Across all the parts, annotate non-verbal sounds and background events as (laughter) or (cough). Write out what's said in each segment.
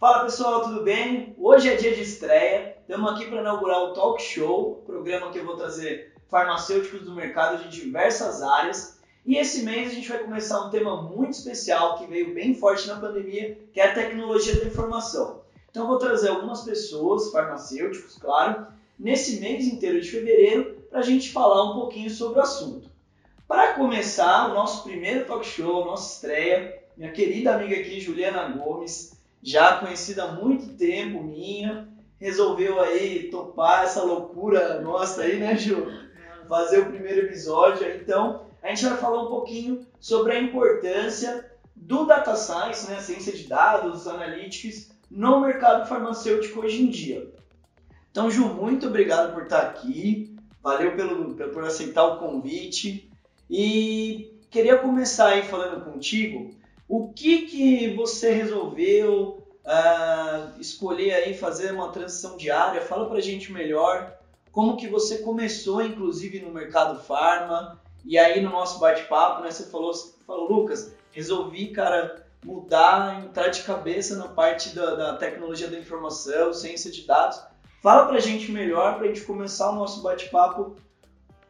Fala pessoal, tudo bem? Hoje é dia de estreia, estamos aqui para inaugurar o Talk Show, programa que eu vou trazer farmacêuticos do mercado de diversas áreas. E esse mês a gente vai começar um tema muito especial que veio bem forte na pandemia, que é a tecnologia da informação. Então eu vou trazer algumas pessoas, farmacêuticos, claro, nesse mês inteiro de fevereiro para a gente falar um pouquinho sobre o assunto. Para começar o nosso primeiro talk show, nossa estreia, minha querida amiga aqui, Juliana Gomes, já conhecida há muito tempo minha, resolveu aí topar essa loucura nossa aí, né, Ju? Fazer o primeiro episódio. Então, a gente vai falar um pouquinho sobre a importância do data science, né, ciência de dados, analytics, no mercado farmacêutico hoje em dia. Então, Ju, muito obrigado por estar aqui. Valeu pelo, por aceitar o convite. E queria começar aí falando contigo o que, que você resolveu uh, escolher aí fazer uma transição diária? Fala pra gente melhor como que você começou, inclusive, no mercado farma. E aí no nosso bate-papo, né, você falou, falou, Lucas, resolvi, cara, mudar, entrar de cabeça na parte da, da tecnologia da informação, ciência de dados. Fala pra gente melhor, pra gente começar o nosso bate-papo,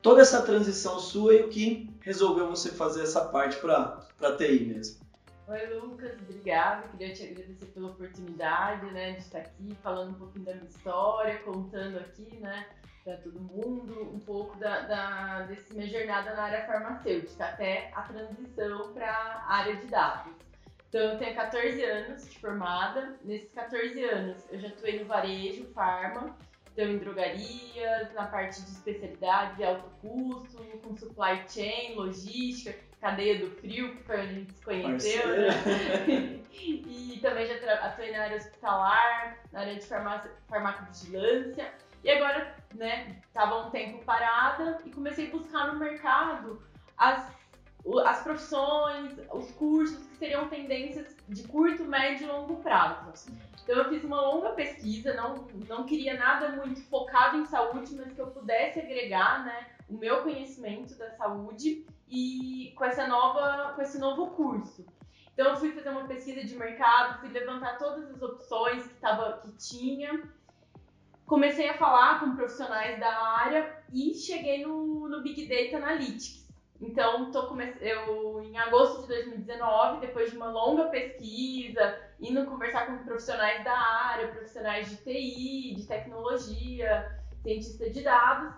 toda essa transição sua e o que resolveu você fazer essa parte para TI mesmo. Oi, Lucas, obrigada. Queria te agradecer pela oportunidade, né, de estar aqui falando um pouquinho da minha história, contando aqui, né, para todo mundo um pouco da, da desse minha jornada na área farmacêutica até a transição para a área de dados. Então, eu tenho 14 anos de formada. Nesses 14 anos, eu já atuei no varejo, farma, então em drogarias, na parte de especialidades e alto custo, com supply chain, logística, cadeia do frio, que foi onde a gente se conheceu, né? (laughs) e também já atuei na área hospitalar, na área de farmácia, farmacovigilância. E agora, né, estava um tempo parada e comecei a buscar no mercado as, as profissões, os cursos que seriam tendências de curto, médio e longo prazo. Então eu fiz uma longa pesquisa, não, não queria nada muito focado em saúde, mas que eu pudesse agregar né, o meu conhecimento da saúde e com essa nova, com esse novo curso. Então eu fui fazer uma pesquisa de mercado, fui levantar todas as opções que, tava, que tinha, comecei a falar com profissionais da área e cheguei no, no Big Data Analytics. Então, tô come... eu em agosto de 2019, depois de uma longa pesquisa, indo conversar com profissionais da área, profissionais de TI, de tecnologia, cientista de dados,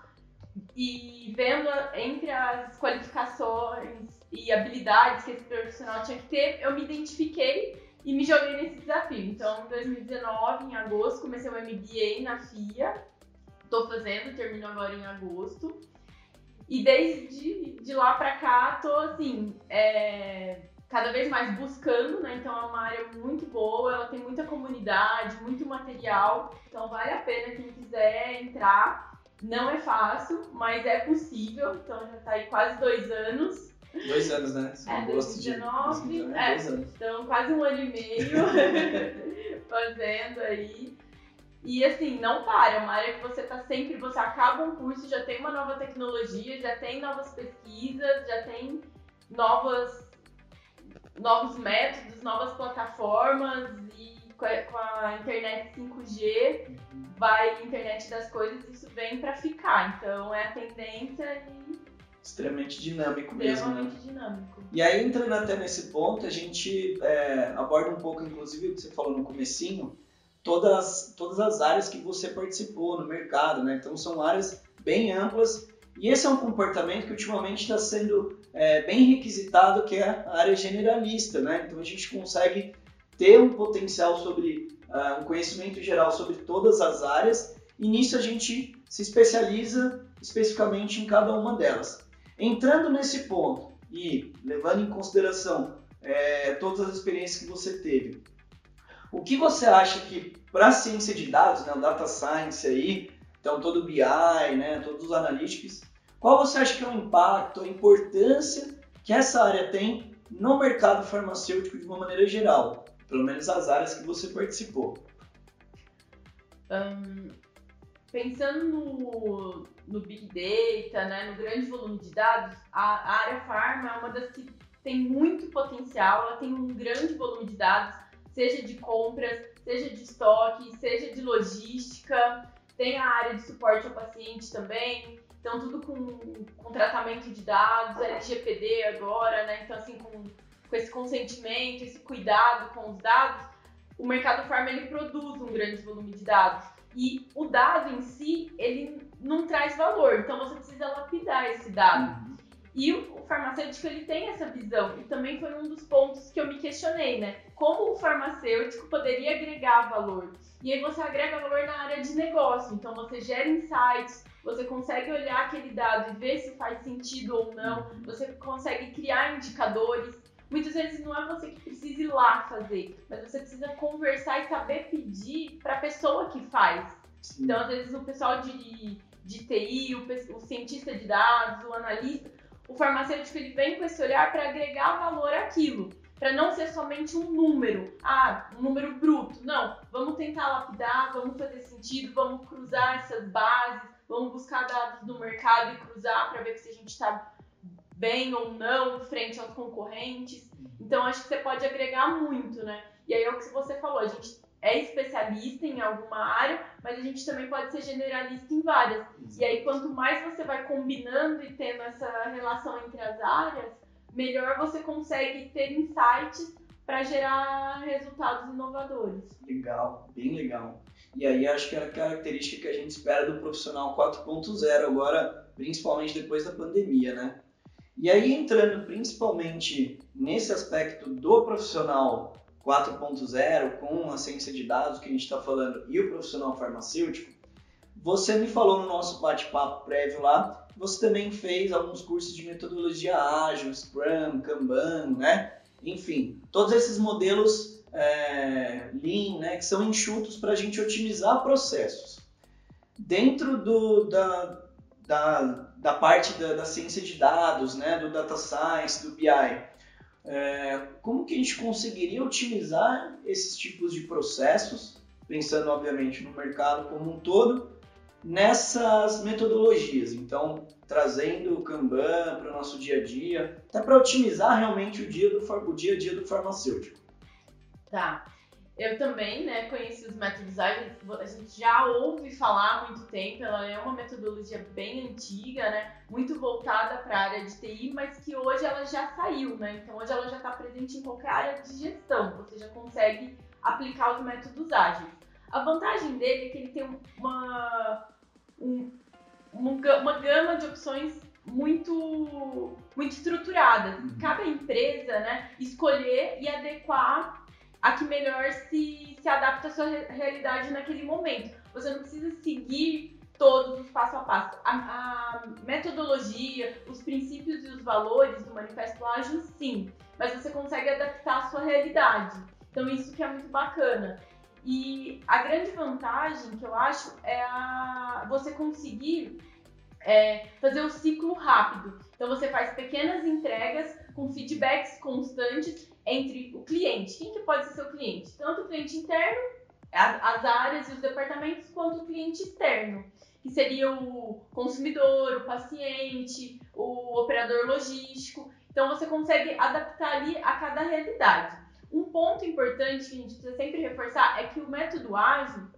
e vendo entre as qualificações e habilidades que esse profissional tinha que ter, eu me identifiquei e me joguei nesse desafio. Então, em 2019, em agosto, comecei um MBA na FIA. Estou fazendo, termino agora em agosto. E desde de lá para cá, tô assim, é, cada vez mais buscando, né? Então é uma área muito boa, ela tem muita comunidade, muito material. Então vale a pena quem quiser entrar. Não é fácil, mas é possível. Então já tá aí quase dois anos. Dois anos, né? É, 2019. De... É, então quase um ano e meio (laughs) fazendo aí. E assim, não para, é uma área que você tá sempre, você acaba um curso, já tem uma nova tecnologia, já tem novas pesquisas, já tem novas, novos métodos, novas plataformas e com a, internet 5G, vai internet das coisas, isso vem para ficar. Então é a tendência e extremamente dinâmico mesmo, né? dinâmico. E aí entrando até nesse ponto, a gente é, aborda um pouco, inclusive, o que você falou no comecinho, todas, todas as áreas que você participou no mercado, né? Então são áreas bem amplas e esse é um comportamento que ultimamente está sendo é, bem requisitado, que é a área generalista, né? Então a gente consegue ter um potencial sobre uh, um conhecimento geral sobre todas as áreas e nisso a gente se especializa especificamente em cada uma delas. Entrando nesse ponto e levando em consideração é, todas as experiências que você teve, o que você acha que para a ciência de dados, né, data science aí, então todo o BI, né, todos os analytics, qual você acha que é o impacto, a importância que essa área tem no mercado farmacêutico de uma maneira geral, pelo menos as áreas que você participou? Um, pensando no, no Big Data, né, no grande volume de dados, a, a área farma é uma das que tem muito potencial, ela tem um grande volume de dados, seja de compras, seja de estoque, seja de logística, tem a área de suporte ao paciente também, então tudo com, com tratamento de dados, LGPD agora, né? Então assim, com, com esse consentimento, esse cuidado com os dados, o mercado farma ele produz um grande volume de dados. E o dado em si, ele não traz valor, então você precisa lapidar esse dado. Uhum. E o, o farmacêutico ele tem essa visão, e também foi um dos pontos que eu me questionei, né? Como o farmacêutico poderia agregar valor? E aí você agrega valor na área de negócio, então você gera insights, você consegue olhar aquele dado e ver se faz sentido ou não, uhum. você consegue criar indicadores. Muitas vezes não é você que precisa ir lá fazer, mas você precisa conversar e saber pedir para a pessoa que faz. Sim. Então, às vezes, o pessoal de, de TI, o, o cientista de dados, o analista, o farmacêutico ele vem com esse olhar para agregar valor àquilo para não ser somente um número, ah, um número bruto. Não, vamos tentar lapidar, vamos fazer sentido, vamos cruzar essas bases, vamos buscar dados do mercado e cruzar para ver se a gente está bem ou não frente aos concorrentes. Então acho que você pode agregar muito, né? E aí é o que você falou, a gente é especialista em alguma área, mas a gente também pode ser generalista em várias. E aí quanto mais você vai combinando e tendo essa relação entre as áreas, melhor você consegue ter insights para gerar resultados inovadores. Legal, bem legal. E aí acho que é a característica que a gente espera do profissional 4.0 agora, principalmente depois da pandemia, né? E aí entrando principalmente nesse aspecto do profissional 4.0 com a ciência de dados que a gente está falando e o profissional farmacêutico, você me falou no nosso bate-papo prévio lá você também fez alguns cursos de metodologia ágil, Scrum, Kanban, né? Enfim, todos esses modelos é, Lean, né, que são enxutos para a gente otimizar processos. Dentro do, da, da, da parte da, da, ciência de dados, né, do data science, do BI, é, como que a gente conseguiria otimizar esses tipos de processos, pensando obviamente no mercado como um todo, nessas metodologias. Então, trazendo o Kanban para o nosso dia a dia, até para otimizar realmente o dia, do, o dia a dia do farmacêutico. Tá. Eu também, né, conheci os métodos ágeis, a gente já ouve falar há muito tempo, ela é uma metodologia bem antiga, né, muito voltada para a área de TI, mas que hoje ela já saiu, né, então hoje ela já está presente em qualquer área de gestão, você já consegue aplicar os métodos ágeis. A vantagem dele é que ele tem uma, um, uma gama de opções muito, muito estruturadas. Uhum. Cabe à empresa né, escolher e adequar a que melhor se, se adapta à sua realidade naquele momento. Você não precisa seguir todos os passo a passo. A, a, metodologia, os princípios e os valores do Manifesto Ágil, sim, mas você consegue adaptar à sua realidade. Então, isso que é muito bacana. E a grande vantagem que eu acho é a, você conseguir é, fazer o ciclo rápido. Então você faz pequenas entregas com feedbacks constantes entre o cliente. Quem que pode ser seu cliente? Tanto o cliente interno, as áreas e os departamentos, quanto o cliente externo, que seria o consumidor, o paciente, o operador logístico. Então você consegue adaptar ali a cada realidade. Um ponto importante que a gente precisa sempre reforçar é que o método ágil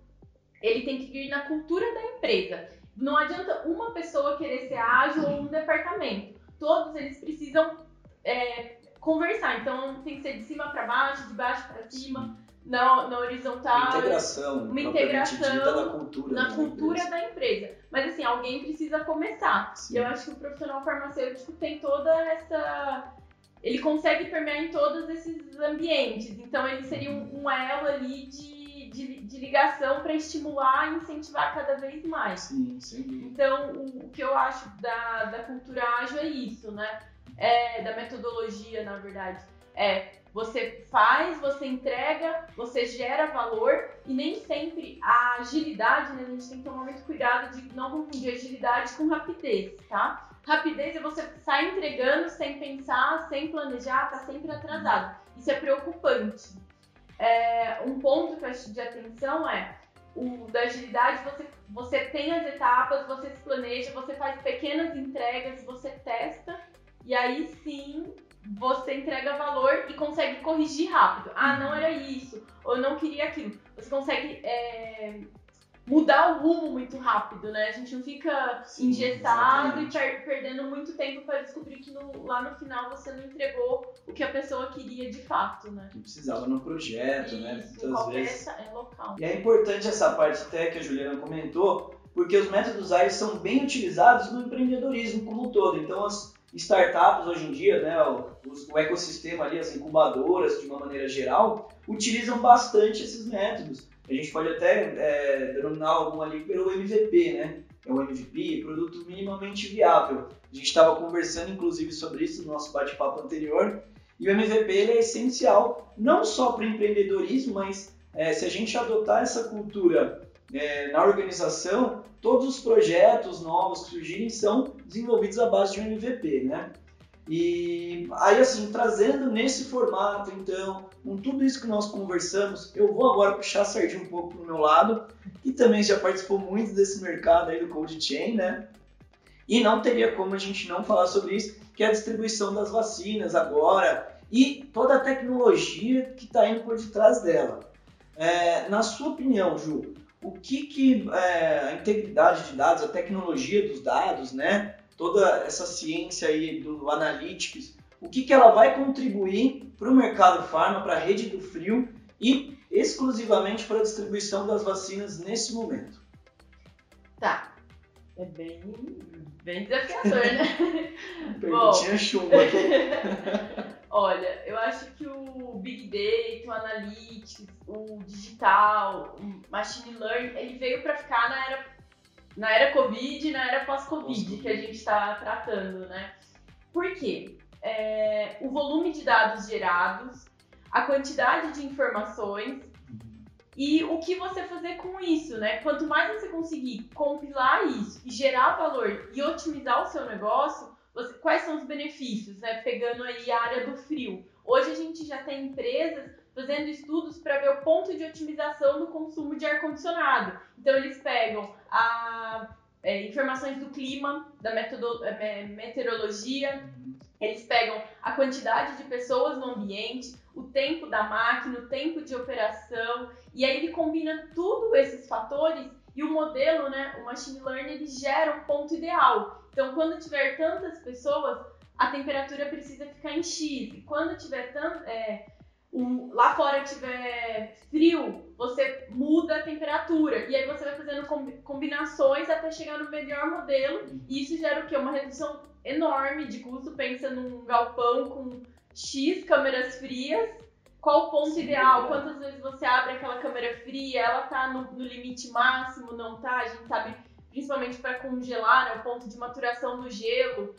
ele tem que vir na cultura da empresa. Não adianta uma pessoa querer ser ágil ou um departamento. Todos eles precisam é, conversar. Então tem que ser de cima para baixo, de baixo para cima, na, na horizontal. Uma integração. Uma integração na cultura, na da, cultura empresa. da empresa. Mas assim, alguém precisa começar. Sim. Eu acho que o profissional farmacêutico tem toda essa ele consegue permear em todos esses ambientes. Então, ele seria um, um elo ali de, de, de ligação para estimular e incentivar cada vez mais. Sim, sim. Então, o, o, que eu acho da, da cultura ágil é isso, né? É, da metodologia, na verdade. É, você faz, você entrega, você gera valor e nem sempre a agilidade, né? A gente tem que tomar muito cuidado de não confundir agilidade com rapidez, tá? Rapidez é você sair entregando sem pensar, sem planejar, tá sempre atrasado. Isso é preocupante. É, um ponto que eu acho de atenção é o da agilidade, você, você tem as etapas, você se planeja, você faz pequenas entregas, você testa e aí sim você entrega valor e consegue corrigir rápido. Ah, não era isso, ou eu não queria aquilo. Você consegue é, mudar o rumo muito rápido, né? A gente não fica Sim, engessado exatamente. e per perdendo muito tempo para descobrir que no, lá no final você não entregou o que a pessoa queria de fato, né? Que precisava no projeto, né? Isso, né? Muitas vezes. É local. E é importante essa parte até que a Juliana comentou, porque os métodos ágeis são bem utilizados no empreendedorismo como um todo. Então as startups hoje em dia, né, o, o ecossistema ali, as incubadoras de uma maneira geral, utilizam bastante esses métodos. A gente pode até é, denominar algum ali pelo MVP, né? É o MVP, produto minimamente viável. A gente estava conversando, inclusive, sobre isso no nosso bate-papo anterior. E o MVP ele é essencial não só para o empreendedorismo, mas é, se a gente adotar essa cultura é, na organização, todos os projetos novos que surgirem são desenvolvidos à base de um MVP, né? E aí, assim, trazendo nesse formato, então, com tudo isso que nós conversamos, eu vou agora puxar a sardinha um pouco pro meu lado, que também já participou muito desse mercado aí do cold chain, né? E não teria como a gente não falar sobre isso, que é a distribuição das vacinas agora e toda a tecnologia que está indo por detrás dela. É, na sua opinião, Ju, o que, que é, a integridade de dados, a tecnologia dos dados, né, toda essa ciência aí do analytics, o que, que ela vai contribuir para o mercado farma, para a rede do frio e exclusivamente para a distribuição das vacinas nesse momento? Tá. É bem, bem desafiador, né? (laughs) Perguntinha chumbo aqui. (laughs) Olha, eu acho que o Big Data, o Analytics, o digital, o Machine Learning, ele veio para ficar na era, na era Covid na era pós-Covid que a gente está tratando, né? Por quê? É, o volume de dados gerados, a quantidade de informações e o que você fazer com isso, né? Quanto mais você conseguir compilar isso e gerar valor e otimizar o seu negócio, você, quais são os benefícios, né? Pegando aí a área do frio. Hoje a gente já tem empresas fazendo estudos para ver o ponto de otimização do consumo de ar-condicionado. Então eles pegam a, é, informações do clima, da é, meteorologia, eles pegam a quantidade de pessoas no ambiente, o tempo da máquina, o tempo de operação, e aí ele combina tudo esses fatores e o modelo, né, o machine learning, ele gera um ponto ideal. Então, quando tiver tantas pessoas, a temperatura precisa ficar em X. E quando tiver tanto, é, um, lá fora tiver frio, você muda a temperatura. E aí você vai fazendo combinações até chegar no melhor modelo. E isso gera o quê? Uma redução enorme de custo. Pensa num galpão com X câmeras frias. Qual o ponto Sim, ideal? É. Quantas vezes você abre aquela câmera fria? Ela tá no, no limite máximo? Não tá? A gente sabe principalmente para congelar, né, o ponto de maturação do gelo,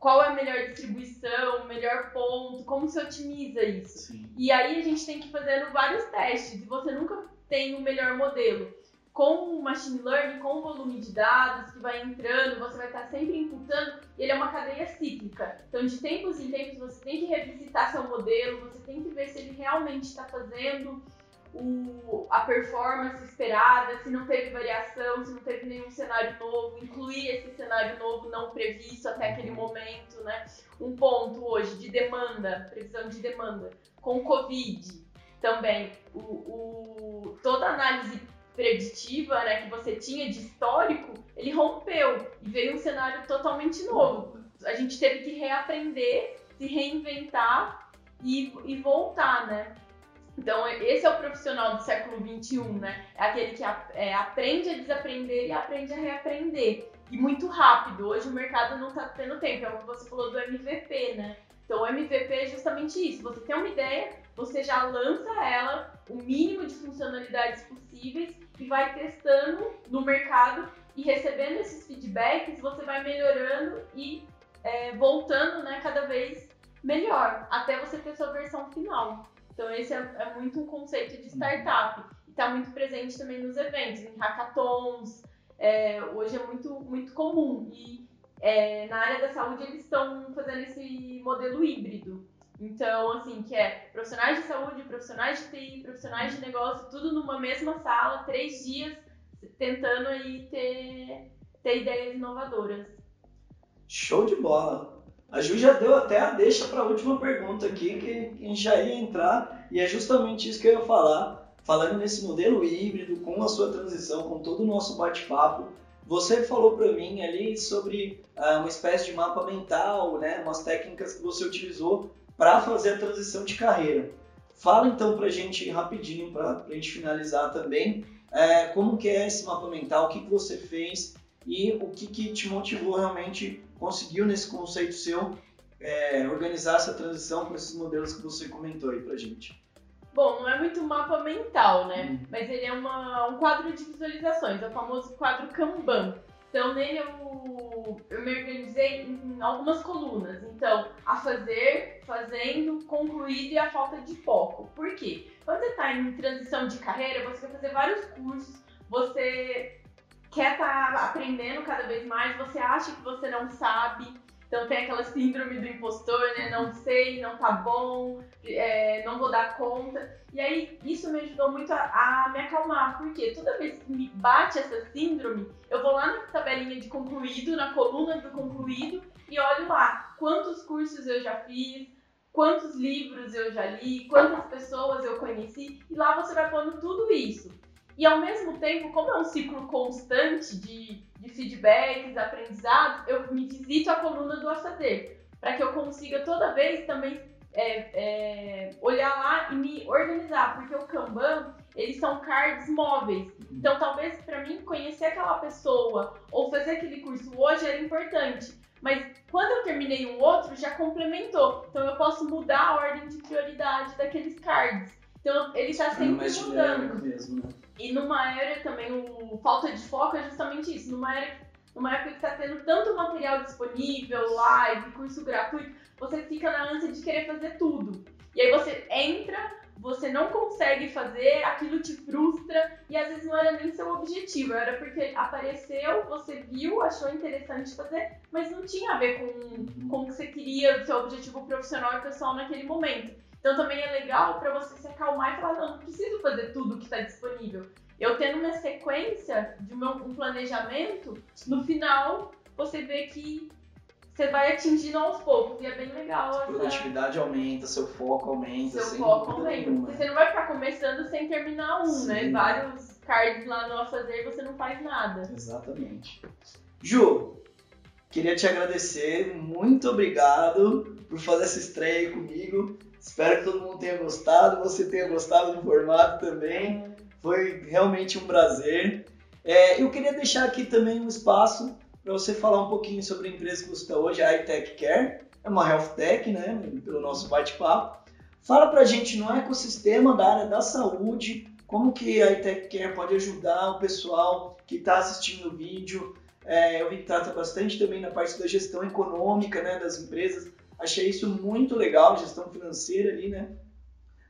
qual é a melhor distribuição, o melhor ponto, como se otimiza isso. Sim. E aí a gente tem que ir fazendo vários testes e você nunca tem o melhor modelo. Com o machine learning, com o volume de dados que vai entrando, você vai estar sempre imputando, ele é uma cadeia cíclica. Então, de tempos em tempos, você tem que revisitar seu modelo, você tem que ver se ele realmente está fazendo o, a performance esperada, se não teve variação, se não teve nenhum cenário novo, incluir esse cenário novo não previsto até aquele momento, né? Um ponto hoje de demanda, previsão de demanda, com Covid também, o, o, toda a análise preditiva né, que você tinha de histórico, ele rompeu e veio um cenário totalmente novo. A gente teve que reaprender, se reinventar e, e voltar, né? Então, esse é o profissional do século XXI, né? É aquele que é, aprende a desaprender e aprende a reaprender. E muito rápido. Hoje o mercado não está tendo tempo. É o que você falou do MVP, né? Então, o MVP é justamente isso. Você tem uma ideia, você já lança ela, o mínimo de funcionalidades possíveis e vai testando no mercado e recebendo esses feedbacks, você vai melhorando e é, voltando né, cada vez melhor, até você ter sua versão final. Então, esse é, é muito um conceito de startup. E está muito presente também nos eventos, em hackathons. É, hoje é muito, muito comum. E é, na área da saúde, eles estão fazendo esse modelo híbrido. Então, assim, que é profissionais de saúde, profissionais de TI, profissionais de negócio, tudo numa mesma sala, três dias, tentando aí ter, ter ideias inovadoras. Show de bola! A Ju já deu até a deixa para a última pergunta aqui, que a gente já ia entrar, e é justamente isso que eu ia falar. Falando nesse modelo híbrido, com a sua transição, com todo o nosso bate-papo, você falou para mim ali sobre uh, uma espécie de mapa mental, né, umas técnicas que você utilizou para fazer a transição de carreira. Fala então para a gente rapidinho, para a gente finalizar também, é, como que é esse mapa mental, o que, que você fez e o que, que te motivou realmente, conseguiu nesse conceito seu, é, organizar essa transição para esses modelos que você comentou aí para gente. Bom, não é muito mapa mental, né? Hum. Mas ele é uma, um quadro de visualizações, é o famoso quadro Kanban. Então, nele eu, eu me organizei em algumas colunas. Então, a fazer, fazendo, concluído e a falta de foco. Por quê? Quando você está em transição de carreira, você quer fazer vários cursos, você quer estar tá aprendendo cada vez mais, você acha que você não sabe, então tem aquela síndrome do impostor, né? Não sei, não tá bom, é, não vou dar conta. E aí isso me ajudou muito a, a, me acalmar, porque toda vez que me bate essa síndrome, eu vou lá na tabelinha de concluído, na coluna do concluído, e olho lá quantos cursos eu já fiz, quantos livros eu já li, quantas pessoas eu conheci, e lá você vai pondo tudo isso. E ao mesmo tempo, como é um ciclo constante de, de feedbacks, aprendizados, eu me visito a coluna do a fazer, para que eu consiga toda vez também é, é, olhar lá e me organizar, porque o Kanban, eles são cards móveis. Então, talvez para mim conhecer aquela pessoa ou fazer aquele curso hoje era importante, mas quando eu terminei um outro, já complementou. Então, eu posso mudar a ordem de prioridade daqueles cards. Então, ele está sempre mudando. Mesmo, né? E numa era também, o falta de foco é justamente isso. Numa, era, numa época que está tendo tanto material disponível, live, curso gratuito, você fica na ânsia de querer fazer tudo. E aí você entra, você não consegue fazer, aquilo te frustra e às vezes não era nem seu objetivo, era porque apareceu, você viu, achou interessante fazer, mas não tinha a ver com, com o que você queria, o seu objetivo profissional e pessoal naquele momento. Então também é legal para você se acalmar e falar, não, não preciso fazer tudo que está disponível. Eu tendo uma sequência de um planejamento, no final você vê que você vai atingindo aos poucos e é bem legal. Essa... produtividade aumenta, seu foco aumenta. Seu foco aumenta. Porque você não vai ficar começando sem terminar um, né? Sim. né? Vários cards lá no a fazer você não faz nada. Exatamente. Ju, queria te agradecer, muito obrigado por fazer essa estreia aí comigo. Espero que todo mundo tenha gostado, você tenha gostado do formato também. Foi realmente um prazer. É, eu queria deixar aqui também um espaço para você falar um pouquinho sobre a empresa que você está hoje, a iTech Care. É uma health tech, né? Pelo nosso bate-papo. Fala para a gente no ecossistema da área da saúde, como que a iTech Care pode ajudar o pessoal que está assistindo o vídeo. É, eu vi que trata bastante também na parte da gestão econômica né, das empresas Achei isso muito legal, gestão financeira ali, né?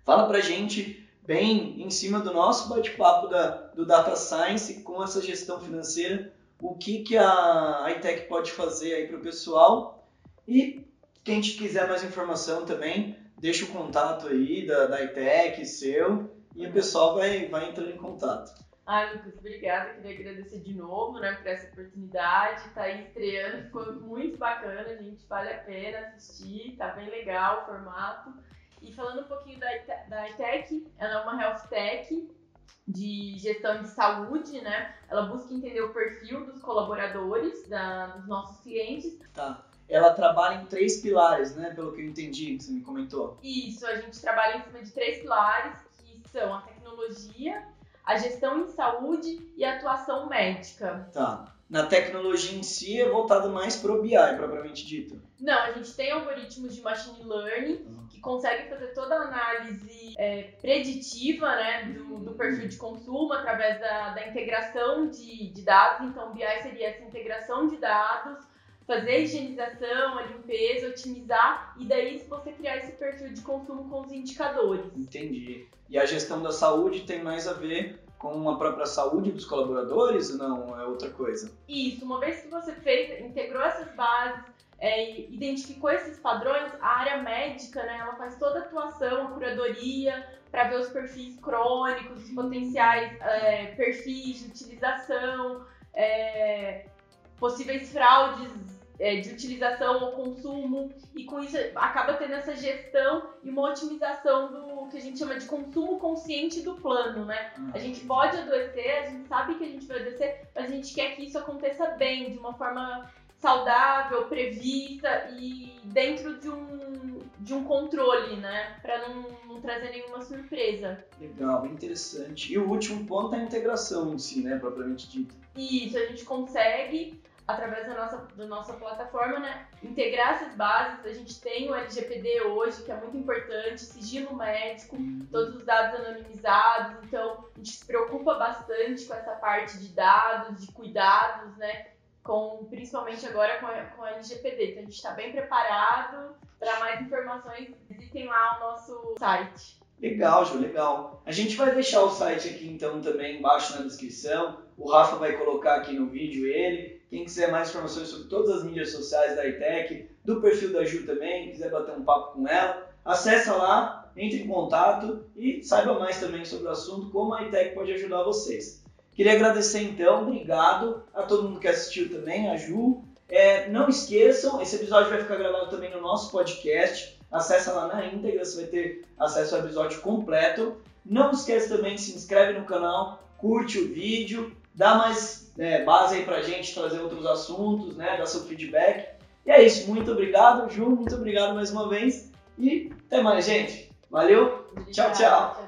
Fala pra gente bem em cima do nosso bate-papo do Data Science com essa gestão financeira, o que, que a iTech pode fazer aí para o pessoal. E quem quiser mais informação também, deixa o contato aí da, da iTech, seu, e o pessoal vai, vai entrando em contato. Ai, Lucas, obrigada. Queria agradecer de novo, né, por essa oportunidade. Tá aí estreando, ficou muito bacana, gente. Vale a pena assistir, tá bem legal o formato. E falando um pouquinho da, da iTech, ela é uma health tech de gestão de saúde, né? Ela busca entender o perfil dos colaboradores, da, dos nossos clientes. Tá. Ela trabalha em três pilares, né? Pelo que eu entendi, que você me comentou. Isso, a gente trabalha em cima de três pilares, que são a tecnologia, a gestão em saúde e a atuação médica. Tá. Na tecnologia em si é voltado mais para o BI, propriamente dito. Não, a gente tem algoritmos de machine learning uhum. que conseguem fazer toda a análise é, preditiva né, do, do, perfil de consumo através da, da integração de, de dados. Então, BI seria essa integração de dados fazer a higienização, a limpeza, otimizar e daí você criar esse perfil de consumo com os indicadores. Entendi. E a gestão da saúde tem mais a ver com a própria saúde dos colaboradores ou não? É outra coisa? Isso. Uma vez que você fez, integrou essas bases, é, identificou esses padrões, a área médica, né, ela faz toda a atuação, a curadoria, para ver os perfis crônicos, os potenciais é, perfis de utilização, é, possíveis fraudes de utilização ou consumo, e com isso acaba tendo essa gestão e uma otimização do que a gente chama de consumo consciente do plano, né? Uhum. A gente pode adoecer, a gente sabe que a gente vai adoecer, mas a gente quer que isso aconteça bem, de uma forma saudável, prevista e dentro de um, de um controle, né? Para não, não, trazer nenhuma surpresa. Legal, interessante. E o último ponto é a integração em si, né? Propriamente dito. Isso, a gente consegue através da nossa, da nossa plataforma, né, integrar essas bases. A gente tem o LGPD hoje, que é muito importante, sigilo médico, todos os dados anonimizados. Então, a gente se preocupa bastante com essa parte de dados, de cuidados, né, com, principalmente agora com a, com a LGPD. Então, a gente está bem preparado. Para mais informações, visitem lá o nosso site. Legal, Ju, legal. A gente vai deixar o site aqui então também embaixo na descrição. O Rafa vai colocar aqui no vídeo ele. Quem quiser mais informações sobre todas as mídias sociais da iTech, do perfil da Ju também, quiser bater um papo com ela, acessa lá, entre em contato e saiba mais também sobre o assunto, como a iTech pode ajudar vocês. Queria agradecer então, obrigado a todo mundo que assistiu também, a Ju. É, não esqueçam, esse episódio vai ficar gravado também no nosso podcast. Acesse lá na íntegra, você vai ter acesso ao episódio completo. Não esqueça também, se inscreve no canal, curte o vídeo, dá mais é, base aí pra gente trazer outros assuntos, né? Dá seu feedback. E é isso, muito obrigado, Ju, muito obrigado mais uma vez e até mais, gente. Valeu, tchau, tchau.